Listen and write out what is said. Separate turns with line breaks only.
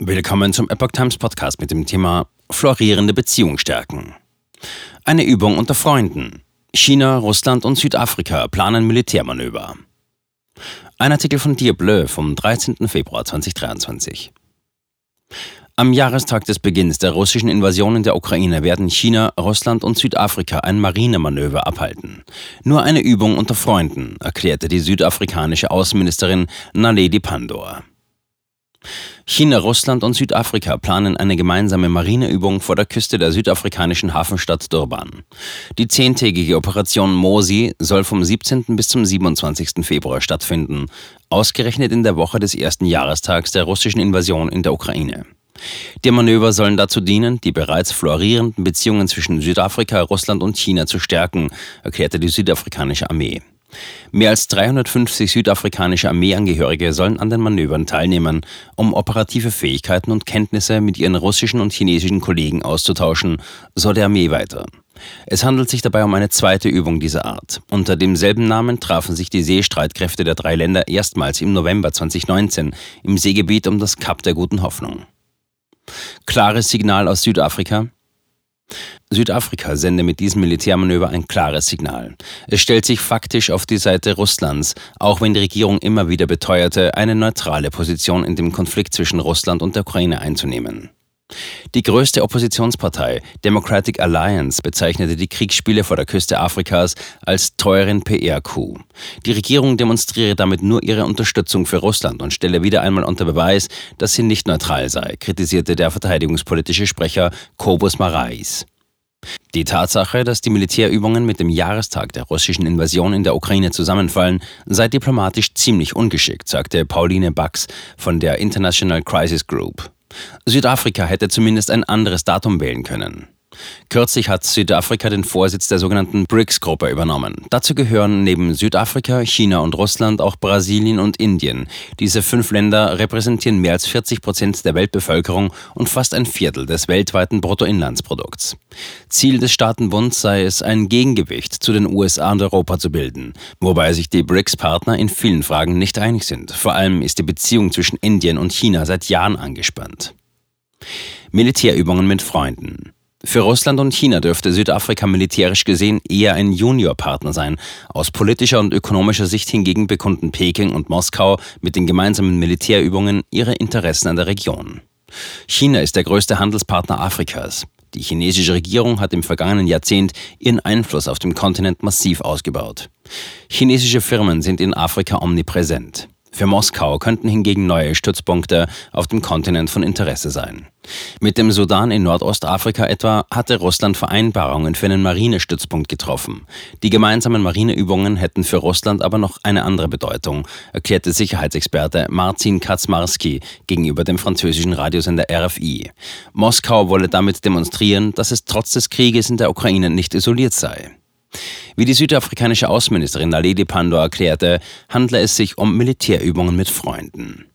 Willkommen zum Epoch Times Podcast mit dem Thema Florierende Beziehung stärken. Eine Übung unter Freunden. China, Russland und Südafrika planen Militärmanöver. Ein Artikel von Dir Bleu vom 13. Februar 2023. Am Jahrestag des Beginns der russischen Invasion in der Ukraine werden China, Russland und Südafrika ein Marinemanöver abhalten. Nur eine Übung unter Freunden, erklärte die südafrikanische Außenministerin Naledi Pandor. China, Russland und Südafrika planen eine gemeinsame Marineübung vor der Küste der südafrikanischen Hafenstadt Durban. Die zehntägige Operation MOSI soll vom 17. bis zum 27. Februar stattfinden, ausgerechnet in der Woche des ersten Jahrestags der russischen Invasion in der Ukraine. Die Manöver sollen dazu dienen, die bereits florierenden Beziehungen zwischen Südafrika, Russland und China zu stärken, erklärte die südafrikanische Armee. Mehr als 350 südafrikanische Armeeangehörige sollen an den Manövern teilnehmen, um operative Fähigkeiten und Kenntnisse mit ihren russischen und chinesischen Kollegen auszutauschen, so der Armee weiter. Es handelt sich dabei um eine zweite Übung dieser Art. Unter demselben Namen trafen sich die Seestreitkräfte der drei Länder erstmals im November 2019 im Seegebiet um das Kap der Guten Hoffnung. Klares Signal aus Südafrika. Südafrika sende mit diesem Militärmanöver ein klares Signal. Es stellt sich faktisch auf die Seite Russlands, auch wenn die Regierung immer wieder beteuerte, eine neutrale Position in dem Konflikt zwischen Russland und der Ukraine einzunehmen. Die größte Oppositionspartei, Democratic Alliance, bezeichnete die Kriegsspiele vor der Küste Afrikas als teuren PR-Coup. Die Regierung demonstriere damit nur ihre Unterstützung für Russland und stelle wieder einmal unter Beweis, dass sie nicht neutral sei, kritisierte der verteidigungspolitische Sprecher Kobus Marais. Die Tatsache, dass die Militärübungen mit dem Jahrestag der russischen Invasion in der Ukraine zusammenfallen, sei diplomatisch ziemlich ungeschickt, sagte Pauline Bax von der International Crisis Group. Südafrika hätte zumindest ein anderes Datum wählen können. Kürzlich hat Südafrika den Vorsitz der sogenannten BRICS-Gruppe übernommen. Dazu gehören neben Südafrika, China und Russland auch Brasilien und Indien. Diese fünf Länder repräsentieren mehr als 40 Prozent der Weltbevölkerung und fast ein Viertel des weltweiten Bruttoinlandsprodukts. Ziel des Staatenbunds sei es, ein Gegengewicht zu den USA und Europa zu bilden, wobei sich die BRICS-Partner in vielen Fragen nicht einig sind. Vor allem ist die Beziehung zwischen Indien und China seit Jahren angespannt. Militärübungen mit Freunden. Für Russland und China dürfte Südafrika militärisch gesehen eher ein Juniorpartner sein. Aus politischer und ökonomischer Sicht hingegen bekunden Peking und Moskau mit den gemeinsamen Militärübungen ihre Interessen an der Region. China ist der größte Handelspartner Afrikas. Die chinesische Regierung hat im vergangenen Jahrzehnt ihren Einfluss auf dem Kontinent massiv ausgebaut. Chinesische Firmen sind in Afrika omnipräsent. Für Moskau könnten hingegen neue Stützpunkte auf dem Kontinent von Interesse sein. Mit dem Sudan in Nordostafrika etwa hatte Russland Vereinbarungen für einen Marinestützpunkt getroffen. Die gemeinsamen Marineübungen hätten für Russland aber noch eine andere Bedeutung, erklärte Sicherheitsexperte Marcin Kaczmarski gegenüber dem französischen Radiosender RFI. Moskau wolle damit demonstrieren, dass es trotz des Krieges in der Ukraine nicht isoliert sei. Wie die südafrikanische Außenministerin Naledi Pandor erklärte, handle es sich um Militärübungen mit Freunden.